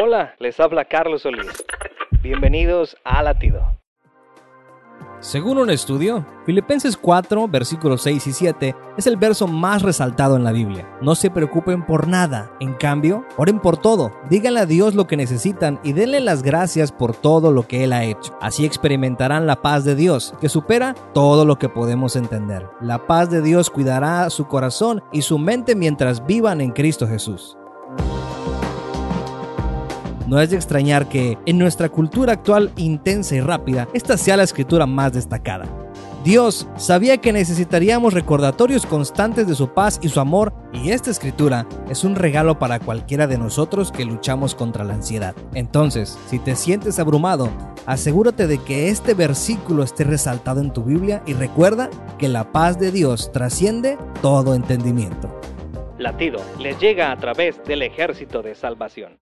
Hola, les habla Carlos Solís. Bienvenidos a Latido. Según un estudio, Filipenses 4, versículos 6 y 7 es el verso más resaltado en la Biblia. No se preocupen por nada, en cambio, oren por todo, díganle a Dios lo que necesitan y denle las gracias por todo lo que Él ha hecho. Así experimentarán la paz de Dios, que supera todo lo que podemos entender. La paz de Dios cuidará su corazón y su mente mientras vivan en Cristo Jesús. No es de extrañar que, en nuestra cultura actual intensa y rápida, esta sea la escritura más destacada. Dios sabía que necesitaríamos recordatorios constantes de su paz y su amor, y esta escritura es un regalo para cualquiera de nosotros que luchamos contra la ansiedad. Entonces, si te sientes abrumado, asegúrate de que este versículo esté resaltado en tu Biblia y recuerda que la paz de Dios trasciende todo entendimiento. Latido les llega a través del ejército de salvación.